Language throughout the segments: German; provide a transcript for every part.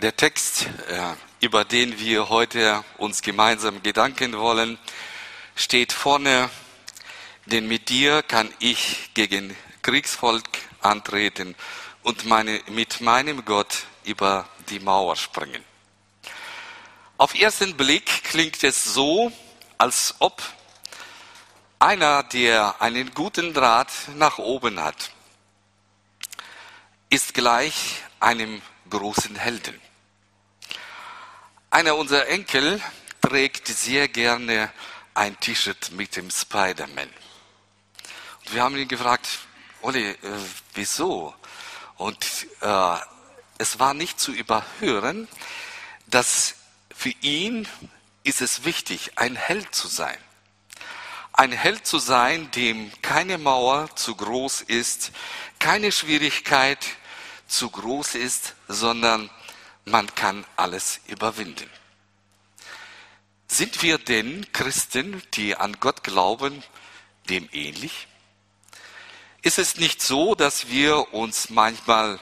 Der Text, äh, über den wir heute uns gemeinsam Gedanken wollen, steht vorne, denn mit dir kann ich gegen Kriegsvolk antreten und meine, mit meinem Gott über die Mauer springen. Auf ersten Blick klingt es so, als ob einer, der einen guten Draht nach oben hat, ist gleich einem großen Helden. Einer unserer Enkel trägt sehr gerne ein T-Shirt mit dem Spider-Man. Und wir haben ihn gefragt, Olli, äh, wieso? Und äh, es war nicht zu überhören, dass für ihn ist es wichtig, ein Held zu sein ein Held zu sein, dem keine Mauer zu groß ist, keine Schwierigkeit zu groß ist, sondern man kann alles überwinden. Sind wir denn Christen, die an Gott glauben, dem ähnlich? Ist es nicht so, dass wir uns manchmal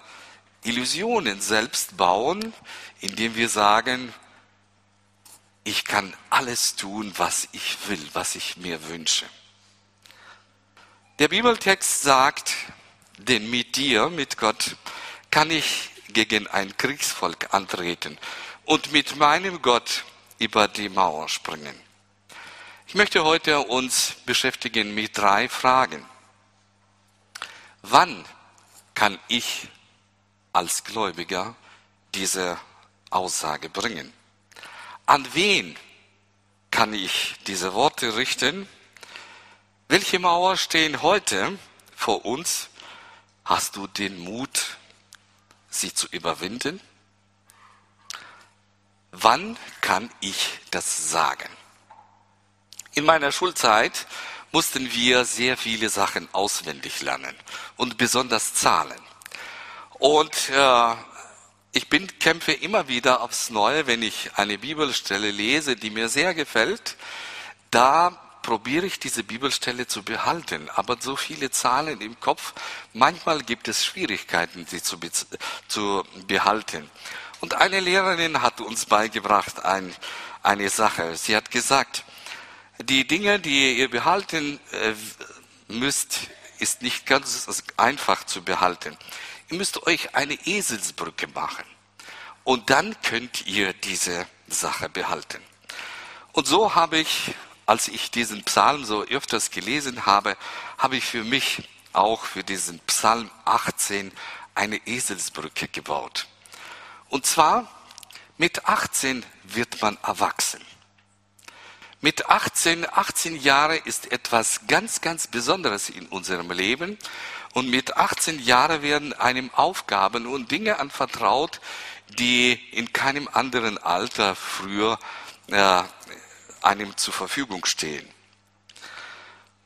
Illusionen selbst bauen, indem wir sagen, ich kann alles tun, was ich will, was ich mir wünsche. Der Bibeltext sagt, denn mit dir, mit Gott, kann ich gegen ein Kriegsvolk antreten und mit meinem Gott über die Mauer springen. Ich möchte heute uns beschäftigen mit drei Fragen. Wann kann ich als Gläubiger diese Aussage bringen? An wen kann ich diese Worte richten? Welche Mauer stehen heute vor uns? Hast du den Mut, sie zu überwinden? Wann kann ich das sagen? In meiner Schulzeit mussten wir sehr viele Sachen auswendig lernen und besonders Zahlen. Und äh, ich bin, kämpfe immer wieder aufs Neue, wenn ich eine Bibelstelle lese, die mir sehr gefällt, da probiere ich diese Bibelstelle zu behalten. Aber so viele Zahlen im Kopf, manchmal gibt es Schwierigkeiten, sie zu, zu behalten. Und eine Lehrerin hat uns beigebracht ein, eine Sache. Sie hat gesagt, die Dinge, die ihr behalten äh, müsst, ist nicht ganz einfach zu behalten. Ihr müsst euch eine Eselsbrücke machen. Und dann könnt ihr diese Sache behalten. Und so habe ich, als ich diesen Psalm so öfters gelesen habe, habe ich für mich auch für diesen Psalm 18 eine Eselsbrücke gebaut. Und zwar mit 18 wird man erwachsen. Mit 18, 18 Jahre ist etwas ganz, ganz Besonderes in unserem Leben. Und mit 18 Jahren werden einem Aufgaben und Dinge anvertraut, die in keinem anderen Alter früher äh, einem zur Verfügung stehen.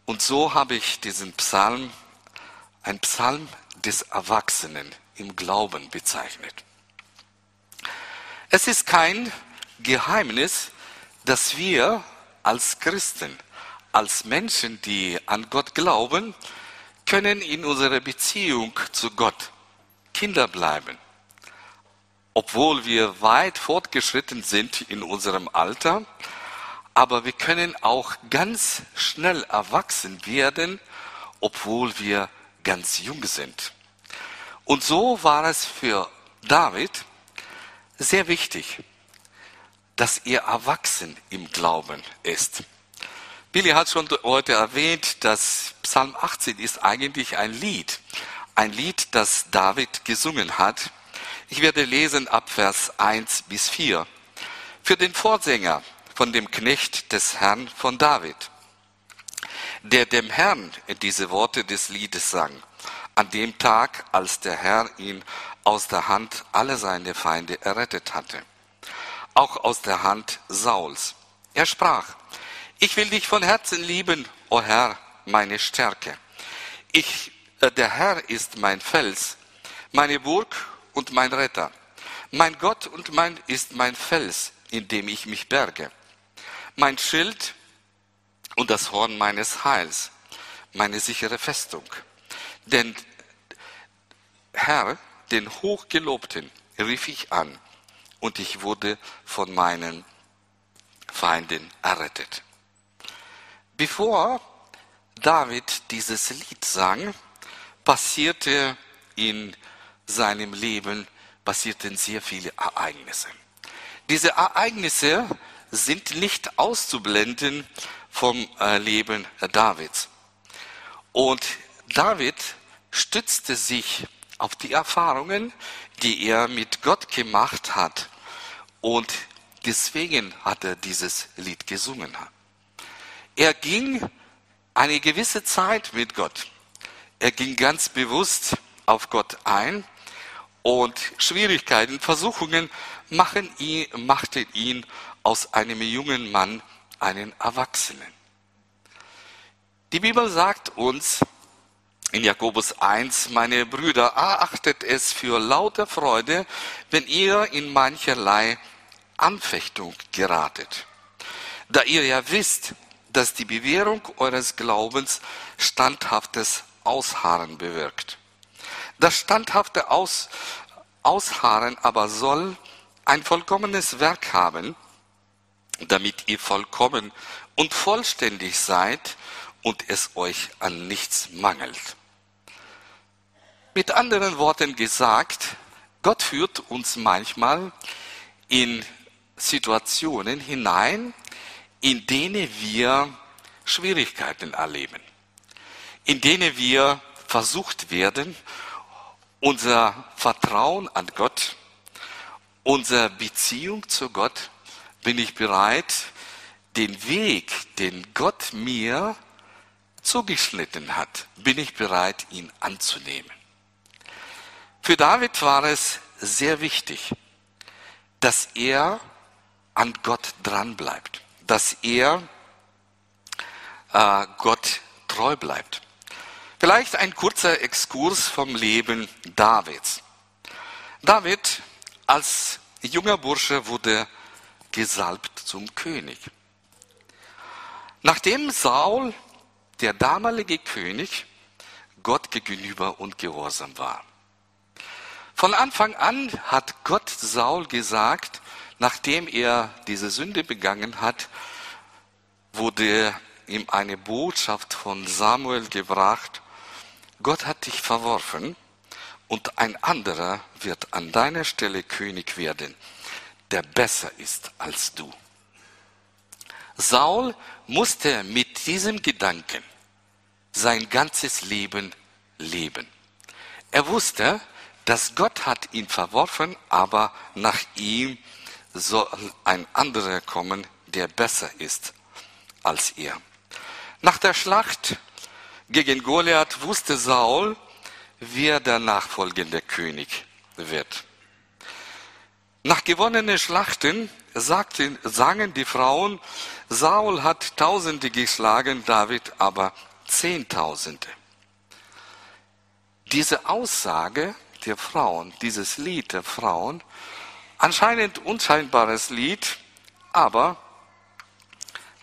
Und so habe ich diesen Psalm, ein Psalm des Erwachsenen im Glauben bezeichnet. Es ist kein Geheimnis, dass wir als Christen, als Menschen, die an Gott glauben, können in unserer Beziehung zu Gott Kinder bleiben. Obwohl wir weit fortgeschritten sind in unserem Alter, aber wir können auch ganz schnell erwachsen werden, obwohl wir ganz jung sind. Und so war es für David sehr wichtig, dass er erwachsen im Glauben ist. Billy hat schon heute erwähnt, dass Psalm 18 ist eigentlich ein Lied. Ein Lied, das David gesungen hat. Ich werde lesen ab Vers 1 bis 4. Für den Vorsänger von dem Knecht des Herrn von David, der dem Herrn diese Worte des Liedes sang, an dem Tag, als der Herr ihn aus der Hand aller seine Feinde errettet hatte, auch aus der Hand Sauls. Er sprach, ich will dich von Herzen lieben, o Herr, meine Stärke. Ich, äh, der Herr ist mein Fels, meine Burg und mein Retter. Mein Gott und mein ist mein Fels, in dem ich mich berge. Mein Schild und das Horn meines Heils, meine sichere Festung. Denn Herr, den Hochgelobten, rief ich an. und ich wurde von meinen Feinden errettet. Bevor David dieses Lied sang, passierte in seinem Leben passierten sehr viele Ereignisse. Diese Ereignisse sind nicht auszublenden vom äh, Leben Davids. Und David stützte sich auf die Erfahrungen, die er mit Gott gemacht hat. Und deswegen hat er dieses Lied gesungen. Er ging eine gewisse Zeit mit Gott. Er ging ganz bewusst auf Gott ein und Schwierigkeiten, Versuchungen machen ihn, machten ihn aus einem jungen Mann einen Erwachsenen. Die Bibel sagt uns in Jakobus 1, meine Brüder, achtet es für lauter Freude, wenn ihr in mancherlei Anfechtung geratet. Da ihr ja wisst, dass die Bewährung eures Glaubens standhaftes Ausharren bewirkt. Das standhafte Aus, Ausharren aber soll ein vollkommenes Werk haben, damit ihr vollkommen und vollständig seid und es euch an nichts mangelt. Mit anderen Worten gesagt, Gott führt uns manchmal in Situationen hinein, in denen wir Schwierigkeiten erleben, in denen wir versucht werden, unser Vertrauen an Gott, unsere Beziehung zu Gott, bin ich bereit, den Weg, den Gott mir zugeschnitten hat, bin ich bereit, ihn anzunehmen. Für David war es sehr wichtig, dass er an Gott dranbleibt, dass er äh, Gott treu bleibt. Vielleicht ein kurzer Exkurs vom Leben Davids. David als junger Bursche wurde gesalbt zum König. Nachdem Saul, der damalige König, Gott gegenüber und gehorsam war. Von Anfang an hat Gott Saul gesagt, nachdem er diese Sünde begangen hat, wurde ihm eine Botschaft von Samuel gebracht, Gott hat dich verworfen und ein anderer wird an deiner Stelle König werden, der besser ist als du. Saul musste mit diesem Gedanken sein ganzes Leben leben. Er wusste, dass Gott hat ihn verworfen, aber nach ihm soll ein anderer kommen, der besser ist als er. Nach der Schlacht gegen Goliath wusste Saul, wer der nachfolgende König wird. Nach gewonnenen Schlachten sagten, sangen die Frauen, Saul hat Tausende geschlagen, David aber Zehntausende. Diese Aussage der Frauen, dieses Lied der Frauen, anscheinend unscheinbares Lied, aber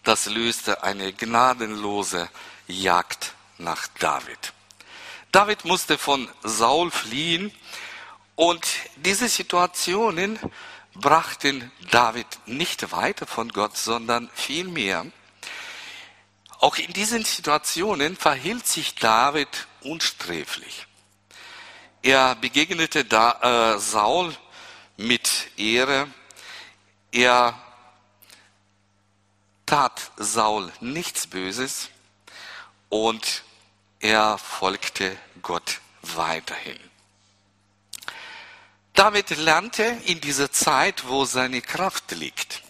das löste eine gnadenlose Jagd nach David. David musste von Saul fliehen und diese Situationen brachten David nicht weiter von Gott, sondern vielmehr. Auch in diesen Situationen verhielt sich David unsträflich. Er begegnete da, äh, Saul mit Ehre. Er tat Saul nichts Böses und er folgte Gott weiterhin. David lernte in dieser Zeit, wo seine Kraft liegt.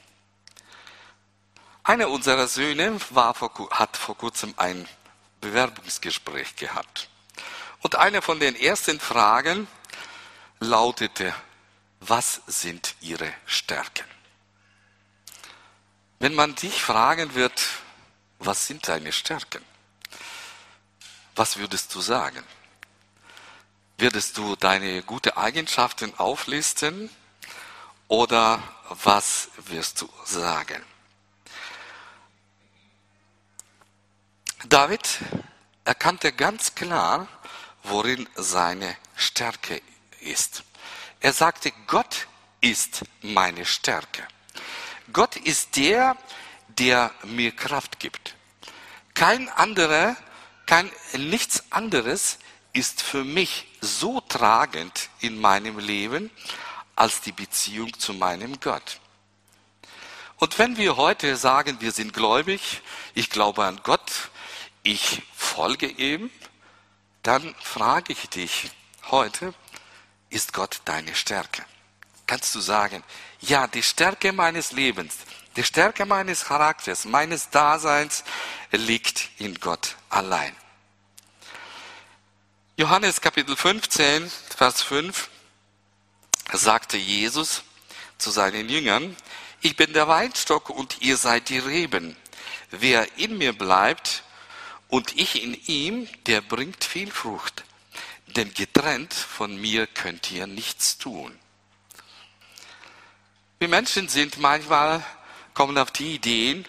Einer unserer Söhne war, hat vor kurzem ein Bewerbungsgespräch gehabt. Und eine von den ersten Fragen lautete, was sind Ihre Stärken? Wenn man dich fragen wird, was sind deine Stärken? Was würdest du sagen? Würdest du deine guten Eigenschaften auflisten oder was wirst du sagen? David erkannte ganz klar, worin seine Stärke ist. Er sagte, Gott ist meine Stärke. Gott ist der, der mir Kraft gibt. Kein anderer, kein, nichts anderes ist für mich so tragend in meinem Leben als die Beziehung zu meinem Gott. Und wenn wir heute sagen, wir sind gläubig, ich glaube an Gott, ich folge ihm, dann frage ich dich heute, ist Gott deine Stärke? Kannst du sagen, ja, die Stärke meines Lebens, die Stärke meines Charakters, meines Daseins liegt in Gott allein. Johannes Kapitel 15, Vers 5 sagte Jesus zu seinen Jüngern, ich bin der Weinstock und ihr seid die Reben. Wer in mir bleibt und ich in ihm, der bringt viel Frucht. Denn getrennt von mir könnt ihr nichts tun. Wir Menschen sind manchmal, kommen auf die Ideen,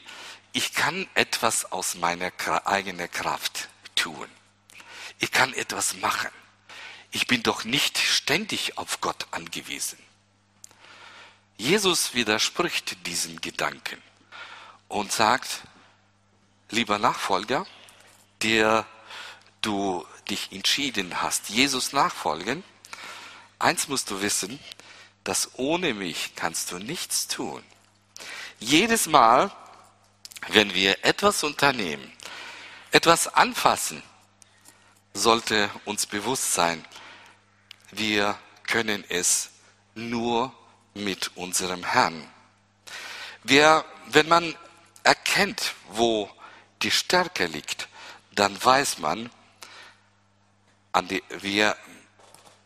ich kann etwas aus meiner eigenen Kraft tun. Ich kann etwas machen. Ich bin doch nicht ständig auf Gott angewiesen. Jesus widerspricht diesem Gedanken und sagt, lieber Nachfolger, der du dich entschieden hast, Jesus nachfolgen, eins musst du wissen, dass ohne mich kannst du nichts tun. Jedes Mal, wenn wir etwas unternehmen, etwas anfassen, sollte uns bewusst sein, wir können es nur mit unserem Herrn. Wer, wenn man erkennt, wo die Stärke liegt, dann weiß man, an, die, wer,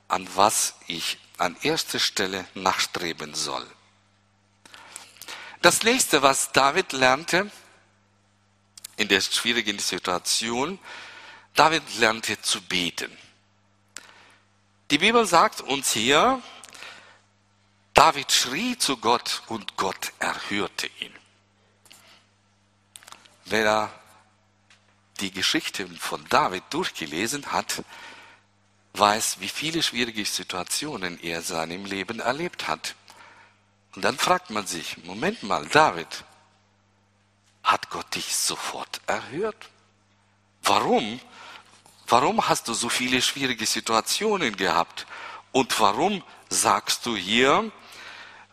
an was ich an erster Stelle nachstreben soll. Das nächste, was David lernte in der schwierigen Situation, David lernte zu beten. Die Bibel sagt uns hier, David schrie zu Gott und Gott erhörte ihn. Wer die Geschichten von David durchgelesen hat, weiß, wie viele schwierige Situationen er in seinem Leben erlebt hat. Und dann fragt man sich, Moment mal, David, hat Gott dich sofort erhört? Warum? Warum hast du so viele schwierige Situationen gehabt? Und warum sagst du hier,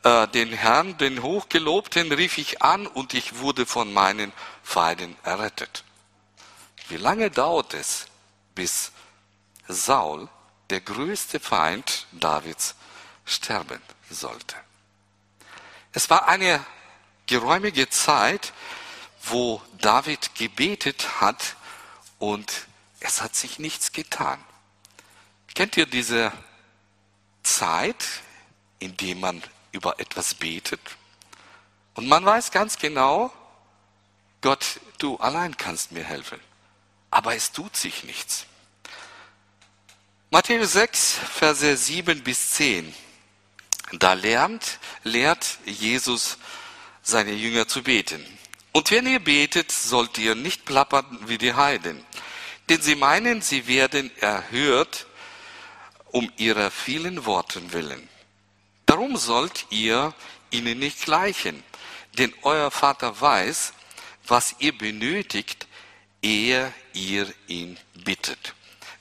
äh, den Herrn, den Hochgelobten, rief ich an und ich wurde von meinen Feinden errettet. Wie lange dauert es, bis Saul, der größte Feind Davids, sterben sollte? Es war eine geräumige Zeit, wo David gebetet hat und es hat sich nichts getan. Kennt ihr diese Zeit, in der man über etwas betet und man weiß ganz genau, Gott, du allein kannst mir helfen. Aber es tut sich nichts. Matthäus 6, Verse 7 bis 10. Da lernt, lehrt Jesus seine Jünger zu beten. Und wenn ihr betet, sollt ihr nicht plappern wie die Heiden. Denn sie meinen, sie werden erhört um ihrer vielen Worten willen. Darum sollt ihr ihnen nicht gleichen, denn euer Vater weiß, was ihr benötigt, ehe ihr ihn bittet.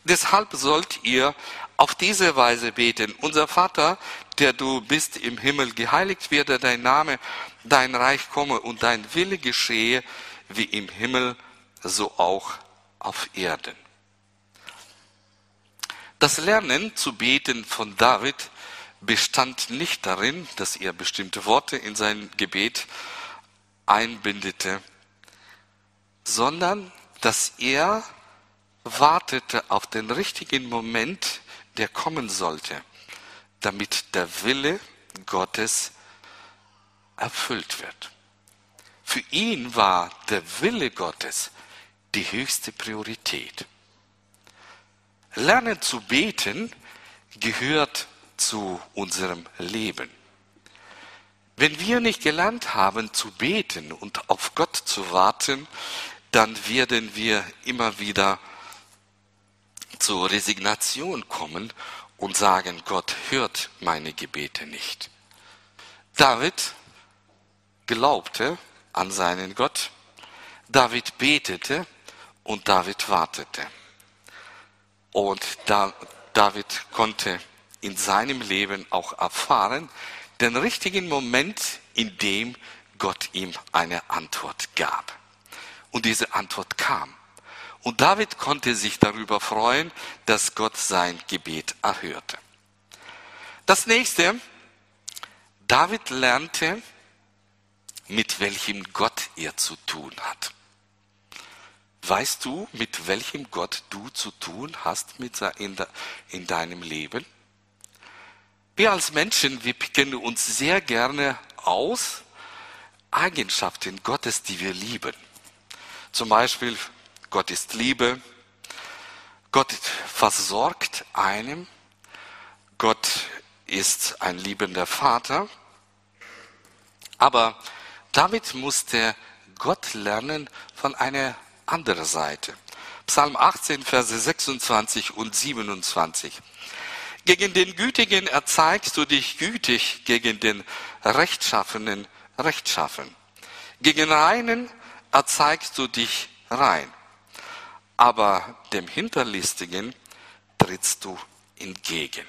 Deshalb sollt ihr auf diese Weise beten. Unser Vater, der du bist im Himmel, geheiligt werde dein Name, dein Reich komme und dein Wille geschehe, wie im Himmel, so auch auf Erden. Das Lernen zu beten von David bestand nicht darin, dass er bestimmte Worte in sein Gebet einbindete, sondern dass er wartete auf den richtigen Moment, der kommen sollte, damit der Wille Gottes erfüllt wird. Für ihn war der Wille Gottes die höchste Priorität. Lernen zu beten gehört zu unserem Leben. Wenn wir nicht gelernt haben zu beten und auf Gott zu warten, dann werden wir immer wieder zur Resignation kommen und sagen, Gott hört meine Gebete nicht. David glaubte an seinen Gott, David betete und David wartete. Und da, David konnte in seinem Leben auch erfahren, den richtigen Moment, in dem Gott ihm eine Antwort gab. Und diese Antwort kam. Und David konnte sich darüber freuen, dass Gott sein Gebet erhörte. Das nächste, David lernte, mit welchem Gott er zu tun hat. Weißt du, mit welchem Gott du zu tun hast in deinem Leben? Wir als Menschen, wir picken uns sehr gerne aus Eigenschaften Gottes, die wir lieben. Zum Beispiel, Gott ist Liebe, Gott versorgt einem, Gott ist ein liebender Vater. Aber damit musste Gott lernen von einer anderen Seite. Psalm 18, Verse 26 und 27. Gegen den Gütigen erzeigst du dich gütig, gegen den Rechtschaffenen rechtschaffen. Gegen Reinen erzeigst du dich rein. Aber dem Hinterlistigen trittst du entgegen.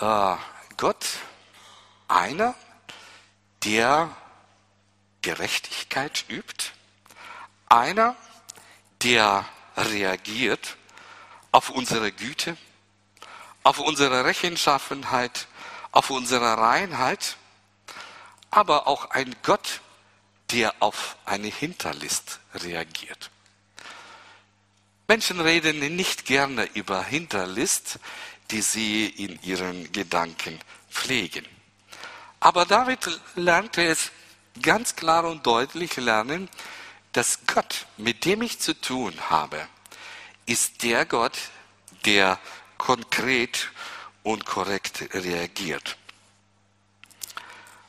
Äh, Gott, einer, der Gerechtigkeit übt, einer, der reagiert auf unsere Güte, auf unsere Rechenschaffenheit, auf unsere Reinheit, aber auch ein Gott, der auf eine Hinterlist reagiert. Menschen reden nicht gerne über Hinterlist, die sie in ihren Gedanken pflegen. Aber David lernte es ganz klar und deutlich lernen, dass Gott, mit dem ich zu tun habe, ist der Gott, der konkret und korrekt reagiert.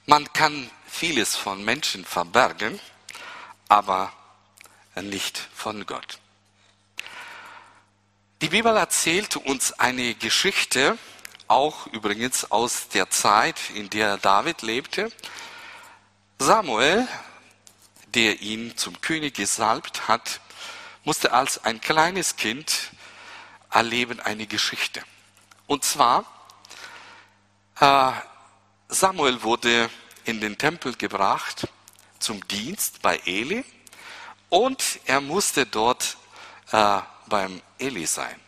Man kann vieles von Menschen verbergen, aber nicht von Gott. Die Bibel erzählt uns eine Geschichte, auch übrigens aus der Zeit, in der David lebte. Samuel, der ihn zum König gesalbt hat, musste als ein kleines Kind erleben eine Geschichte. Und zwar, äh, Samuel wurde in den Tempel gebracht zum Dienst bei Eli und er musste dort äh, beim Eli sein.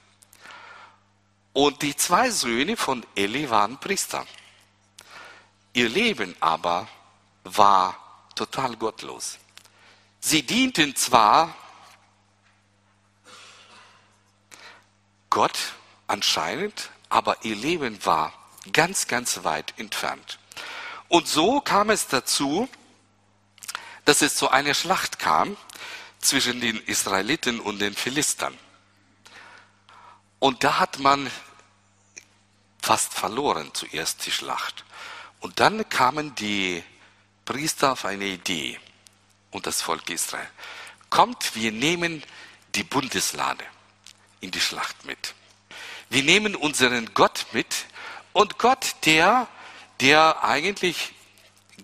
Und die zwei Söhne von Eli waren Priester. Ihr Leben aber war total gottlos. Sie dienten zwar Gott anscheinend, aber ihr Leben war ganz, ganz weit entfernt. Und so kam es dazu, dass es zu einer Schlacht kam zwischen den Israeliten und den Philistern. Und da hat man fast verloren zuerst die Schlacht. Und dann kamen die Priester auf eine Idee und das Volk Israel. Kommt, wir nehmen die Bundeslade in die Schlacht mit. Wir nehmen unseren Gott mit und Gott, der, der eigentlich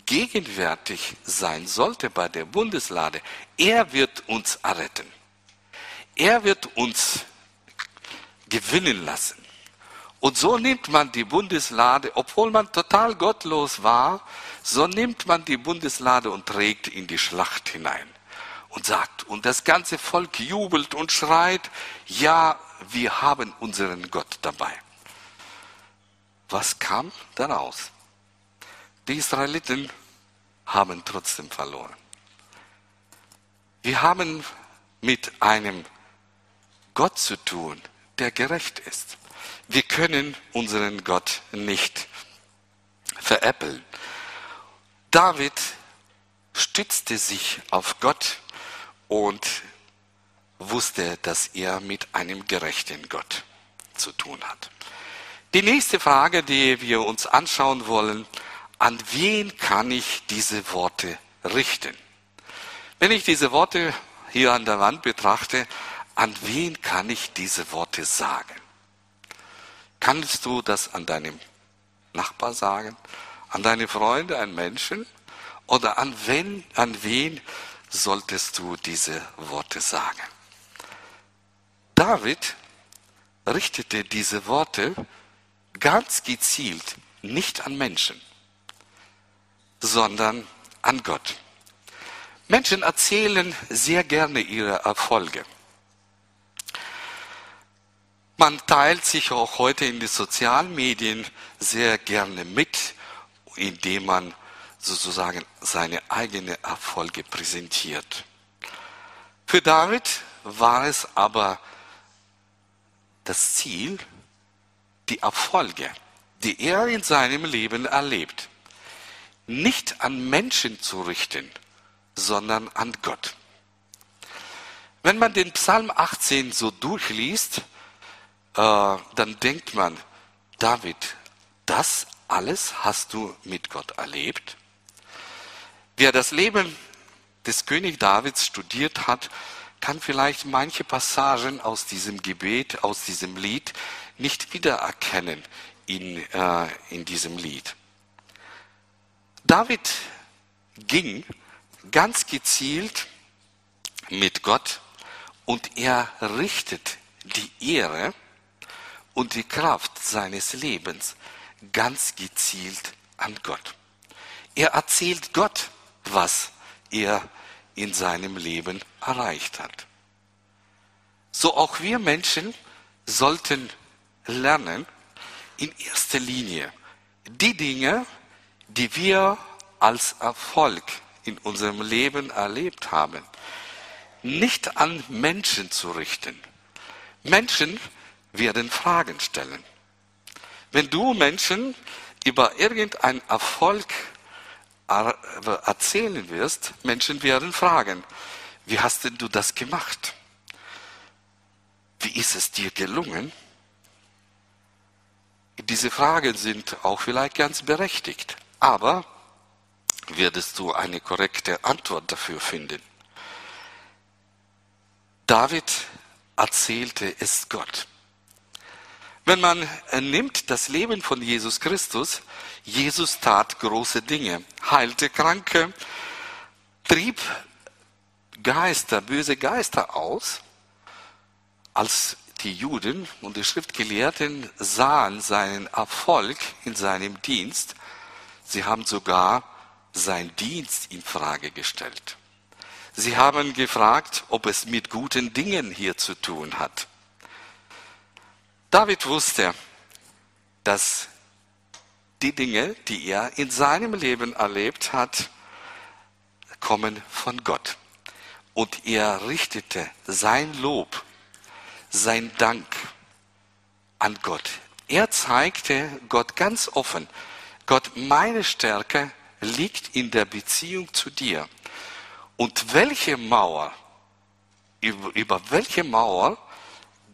gegenwärtig sein sollte bei der Bundeslade, er wird uns erretten. Er wird uns gewinnen lassen. Und so nimmt man die Bundeslade, obwohl man total gottlos war, so nimmt man die Bundeslade und trägt in die Schlacht hinein und sagt, und das ganze Volk jubelt und schreit, ja, wir haben unseren Gott dabei. Was kam daraus? Die Israeliten haben trotzdem verloren. Wir haben mit einem Gott zu tun, der gerecht ist. Wir können unseren Gott nicht veräppeln. David stützte sich auf Gott und wusste, dass er mit einem gerechten Gott zu tun hat. Die nächste Frage, die wir uns anschauen wollen, an wen kann ich diese Worte richten? Wenn ich diese Worte hier an der Wand betrachte, an wen kann ich diese Worte sagen? Kannst du das an deinem Nachbar sagen, An deine Freunde, an Menschen? Oder an wen, an wen solltest du diese Worte sagen? David richtete diese Worte ganz gezielt nicht an Menschen, sondern an Gott. Menschen erzählen sehr gerne ihre Erfolge. Man teilt sich auch heute in den sozialen Medien sehr gerne mit, indem man sozusagen seine eigenen Erfolge präsentiert. Für David war es aber das Ziel, die Erfolge, die er in seinem Leben erlebt, nicht an Menschen zu richten, sondern an Gott. Wenn man den Psalm 18 so durchliest, dann denkt man, David, das alles hast du mit Gott erlebt? Wer das Leben des König Davids studiert hat, kann vielleicht manche Passagen aus diesem Gebet, aus diesem Lied nicht wiedererkennen in, äh, in diesem Lied. David ging ganz gezielt mit Gott und er richtet die Ehre und die Kraft seines Lebens ganz gezielt an Gott. Er erzählt Gott, was er in seinem Leben erreicht hat. So auch wir Menschen sollten lernen, in erster Linie die Dinge, die wir als Erfolg in unserem Leben erlebt haben, nicht an Menschen zu richten. Menschen werden Fragen stellen. Wenn du Menschen über irgendeinen Erfolg erzählen wirst, Menschen werden fragen, wie hast denn du das gemacht? Wie ist es dir gelungen? Diese Fragen sind auch vielleicht ganz berechtigt, aber wirst du eine korrekte Antwort dafür finden. David erzählte es Gott. Wenn man nimmt das Leben von Jesus Christus, Jesus tat große Dinge, heilte Kranke, trieb Geister, böse Geister aus. Als die Juden und die Schriftgelehrten sahen seinen Erfolg in seinem Dienst, sie haben sogar seinen Dienst in Frage gestellt. Sie haben gefragt, ob es mit guten Dingen hier zu tun hat. David wusste, dass die Dinge, die er in seinem Leben erlebt hat, kommen von Gott. Und er richtete sein Lob, sein Dank an Gott. Er zeigte Gott ganz offen, Gott, meine Stärke liegt in der Beziehung zu dir. Und welche Mauer, über, welche Mauer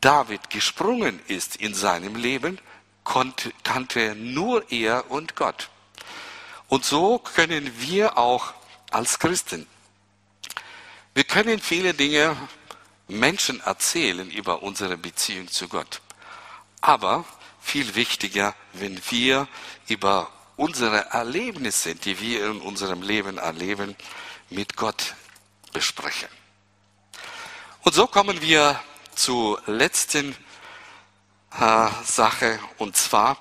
David gesprungen ist in seinem Leben, konnte, kannte nur er und Gott. Und so können wir auch als Christen, wir können viele Dinge Menschen erzählen über unsere Beziehung zu Gott. Aber viel wichtiger, wenn wir über unsere Erlebnisse, die wir in unserem Leben erleben, mit Gott besprechen. Und so kommen wir zur letzten äh, Sache und zwar,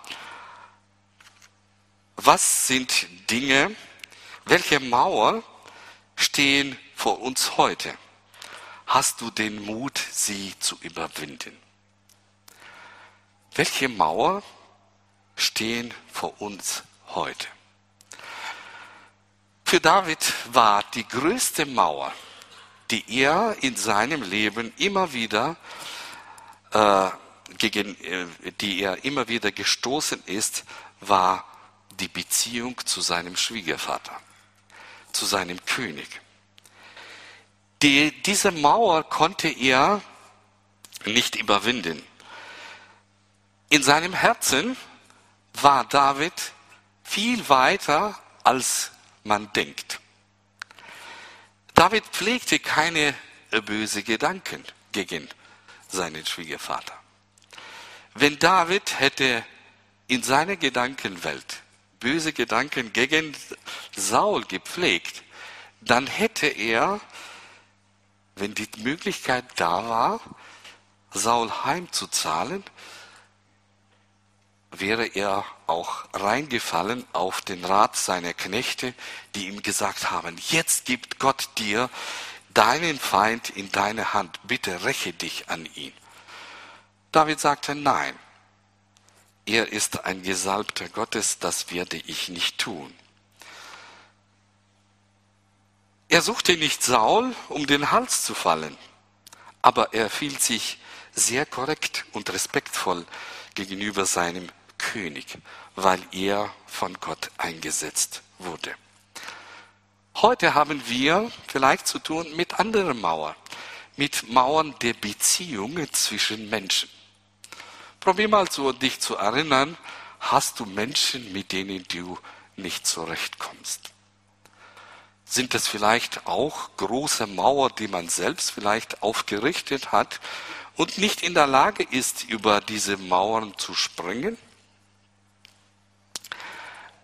was sind Dinge, welche Mauer stehen vor uns heute? Hast du den Mut, sie zu überwinden? Welche Mauer stehen vor uns heute? Für David war die größte Mauer, die er in seinem Leben immer wieder äh, gegen äh, die er immer wieder gestoßen ist, war die Beziehung zu seinem Schwiegervater, zu seinem König. Die, diese Mauer konnte er nicht überwinden. In seinem Herzen war David viel weiter, als man denkt. David pflegte keine böse Gedanken gegen seinen Schwiegervater. Wenn David hätte in seiner Gedankenwelt böse Gedanken gegen Saul gepflegt, dann hätte er, wenn die Möglichkeit da war, Saul heimzuzahlen, wäre er auch reingefallen auf den Rat seiner Knechte, die ihm gesagt haben, jetzt gibt Gott dir deinen Feind in deine Hand, bitte räche dich an ihn. David sagte, nein, er ist ein Gesalbter Gottes, das werde ich nicht tun. Er suchte nicht Saul, um den Hals zu fallen, aber er fiel sich sehr korrekt und respektvoll gegenüber seinem König, weil er von Gott eingesetzt wurde. Heute haben wir vielleicht zu tun mit anderen Mauern, mit Mauern der Beziehungen zwischen Menschen. Probier mal so, dich zu erinnern, hast du Menschen, mit denen du nicht zurechtkommst? Sind das vielleicht auch große Mauern, die man selbst vielleicht aufgerichtet hat und nicht in der Lage ist, über diese Mauern zu springen?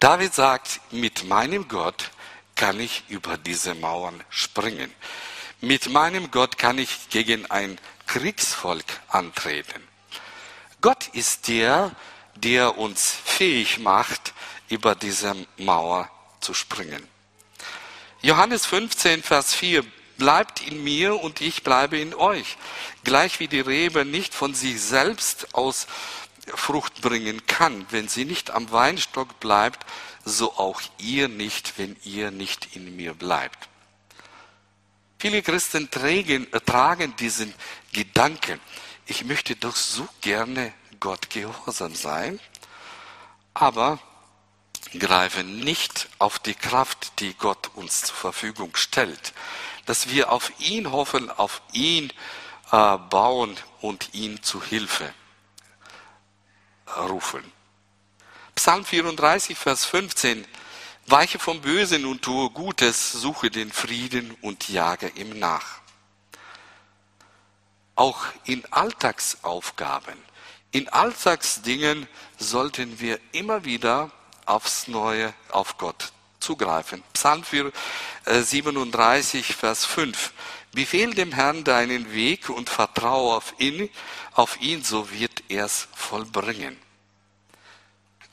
David sagt, mit meinem Gott kann ich über diese Mauern springen. Mit meinem Gott kann ich gegen ein Kriegsvolk antreten. Gott ist der, der uns fähig macht, über diese Mauer zu springen. Johannes 15, Vers 4. Bleibt in mir und ich bleibe in euch. Gleich wie die Rebe nicht von sich selbst aus Frucht bringen kann, wenn sie nicht am Weinstock bleibt, so auch ihr nicht, wenn ihr nicht in mir bleibt. Viele Christen tragen, äh, tragen diesen Gedanken, ich möchte doch so gerne Gott gehorsam sein, aber greifen nicht auf die Kraft, die Gott uns zur Verfügung stellt, dass wir auf ihn hoffen, auf ihn äh, bauen und ihn zu Hilfe rufen. Psalm 34, Vers 15. Weiche vom Bösen und tue Gutes, suche den Frieden und jage ihm nach. Auch in Alltagsaufgaben, in Alltagsdingen sollten wir immer wieder aufs Neue auf Gott zugreifen. Psalm 37, äh, Vers 5. Befehl dem Herrn deinen Weg und vertraue auf ihn, auf ihn, so wird er's vollbringen.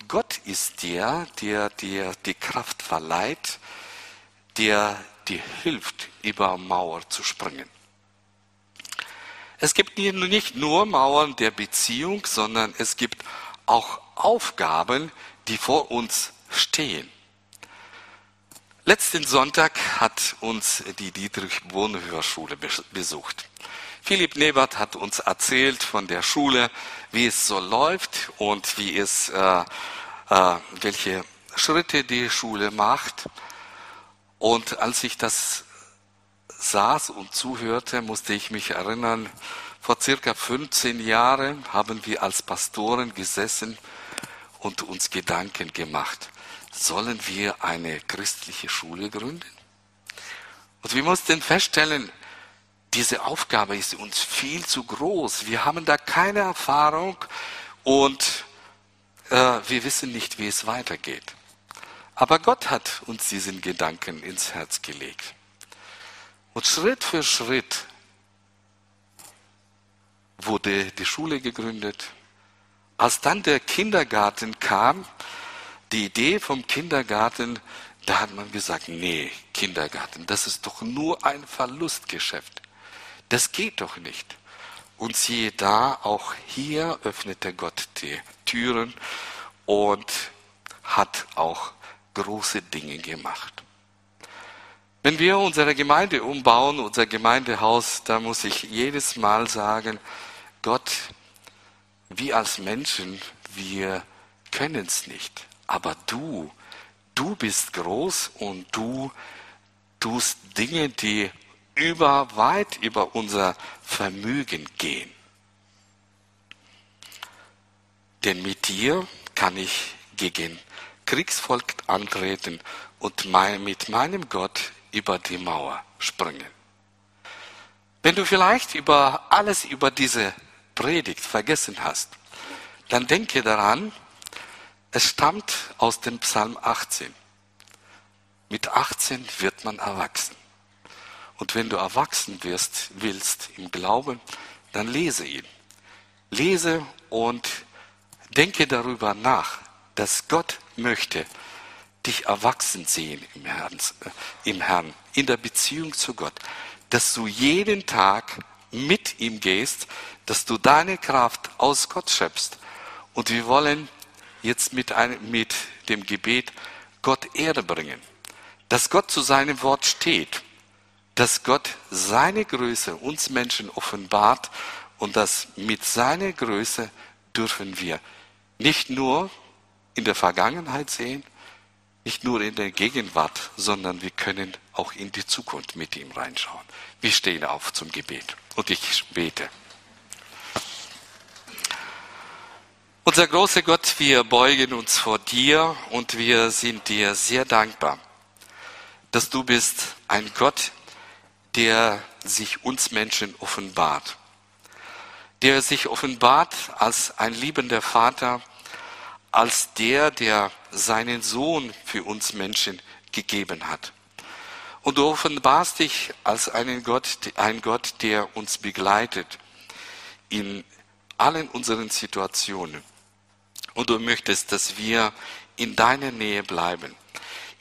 Gott ist der, der dir die Kraft verleiht, der dir hilft, über Mauer zu springen. Es gibt nicht nur Mauern der Beziehung, sondern es gibt auch Aufgaben, die vor uns stehen. Letzten Sonntag hat uns die Dietrich Bonhoeffer Schule besucht. Philipp Nebert hat uns erzählt von der Schule, wie es so läuft und wie es, äh, äh, welche Schritte die Schule macht. Und als ich das saß und zuhörte, musste ich mich erinnern, vor circa 15 Jahren haben wir als Pastoren gesessen und uns Gedanken gemacht sollen wir eine christliche Schule gründen? Und wir mussten feststellen, diese Aufgabe ist uns viel zu groß. Wir haben da keine Erfahrung und äh, wir wissen nicht, wie es weitergeht. Aber Gott hat uns diesen Gedanken ins Herz gelegt. Und Schritt für Schritt wurde die Schule gegründet. Als dann der Kindergarten kam, die Idee vom Kindergarten, da hat man gesagt, nee, Kindergarten, das ist doch nur ein Verlustgeschäft. Das geht doch nicht. Und siehe da, auch hier öffnete Gott die Türen und hat auch große Dinge gemacht. Wenn wir unsere Gemeinde umbauen, unser Gemeindehaus, da muss ich jedes Mal sagen, Gott, wir als Menschen, wir können es nicht. Aber du, du bist groß und du tust Dinge, die über, weit über unser Vermögen gehen. Denn mit dir kann ich gegen Kriegsvolk antreten und mein, mit meinem Gott über die Mauer springen. Wenn du vielleicht über alles über diese Predigt vergessen hast, dann denke daran, Es stammt aus dem Psalm 18. Mit 18 wird man erwachsen. Und wenn du erwachsen wirst, willst im Glauben, dann lese ihn. Lese und denke darüber nach, dass Gott möchte dich erwachsen sehen im Herrn, äh, im Herrn, in der Beziehung zu Gott, dass du jeden Tag mit ihm gehst, dass du deine Kraft aus Gott schöpfst. Und wir wollen jetzt mit, einem, mit dem Gebet Gott Ehre bringen dass Gott zu seinem Wort steht, dass Gott seine Größe uns Menschen offenbart und dass mit seiner Größe dürfen wir nicht nur in der Vergangenheit sehen, nicht nur in der Gegenwart, sondern wir können auch in die Zukunft mit ihm reinschauen. Wir stehen auf zum Gebet und ich bete. Unser großer Gott, wir beugen uns vor dir und wir sind dir sehr dankbar dass du bist ein Gott, der sich uns Menschen offenbart, der sich offenbart als ein liebender Vater, als der, der seinen Sohn für uns Menschen gegeben hat. Und du offenbarst dich als einen Gott, ein Gott, der uns begleitet in allen unseren Situationen. Und du möchtest, dass wir in deiner Nähe bleiben,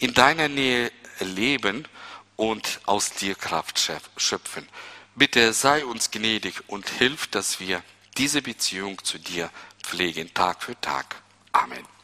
in deiner Nähe leben und aus dir Kraft schöpfen. Bitte sei uns gnädig und hilf, dass wir diese Beziehung zu dir pflegen, Tag für Tag. Amen.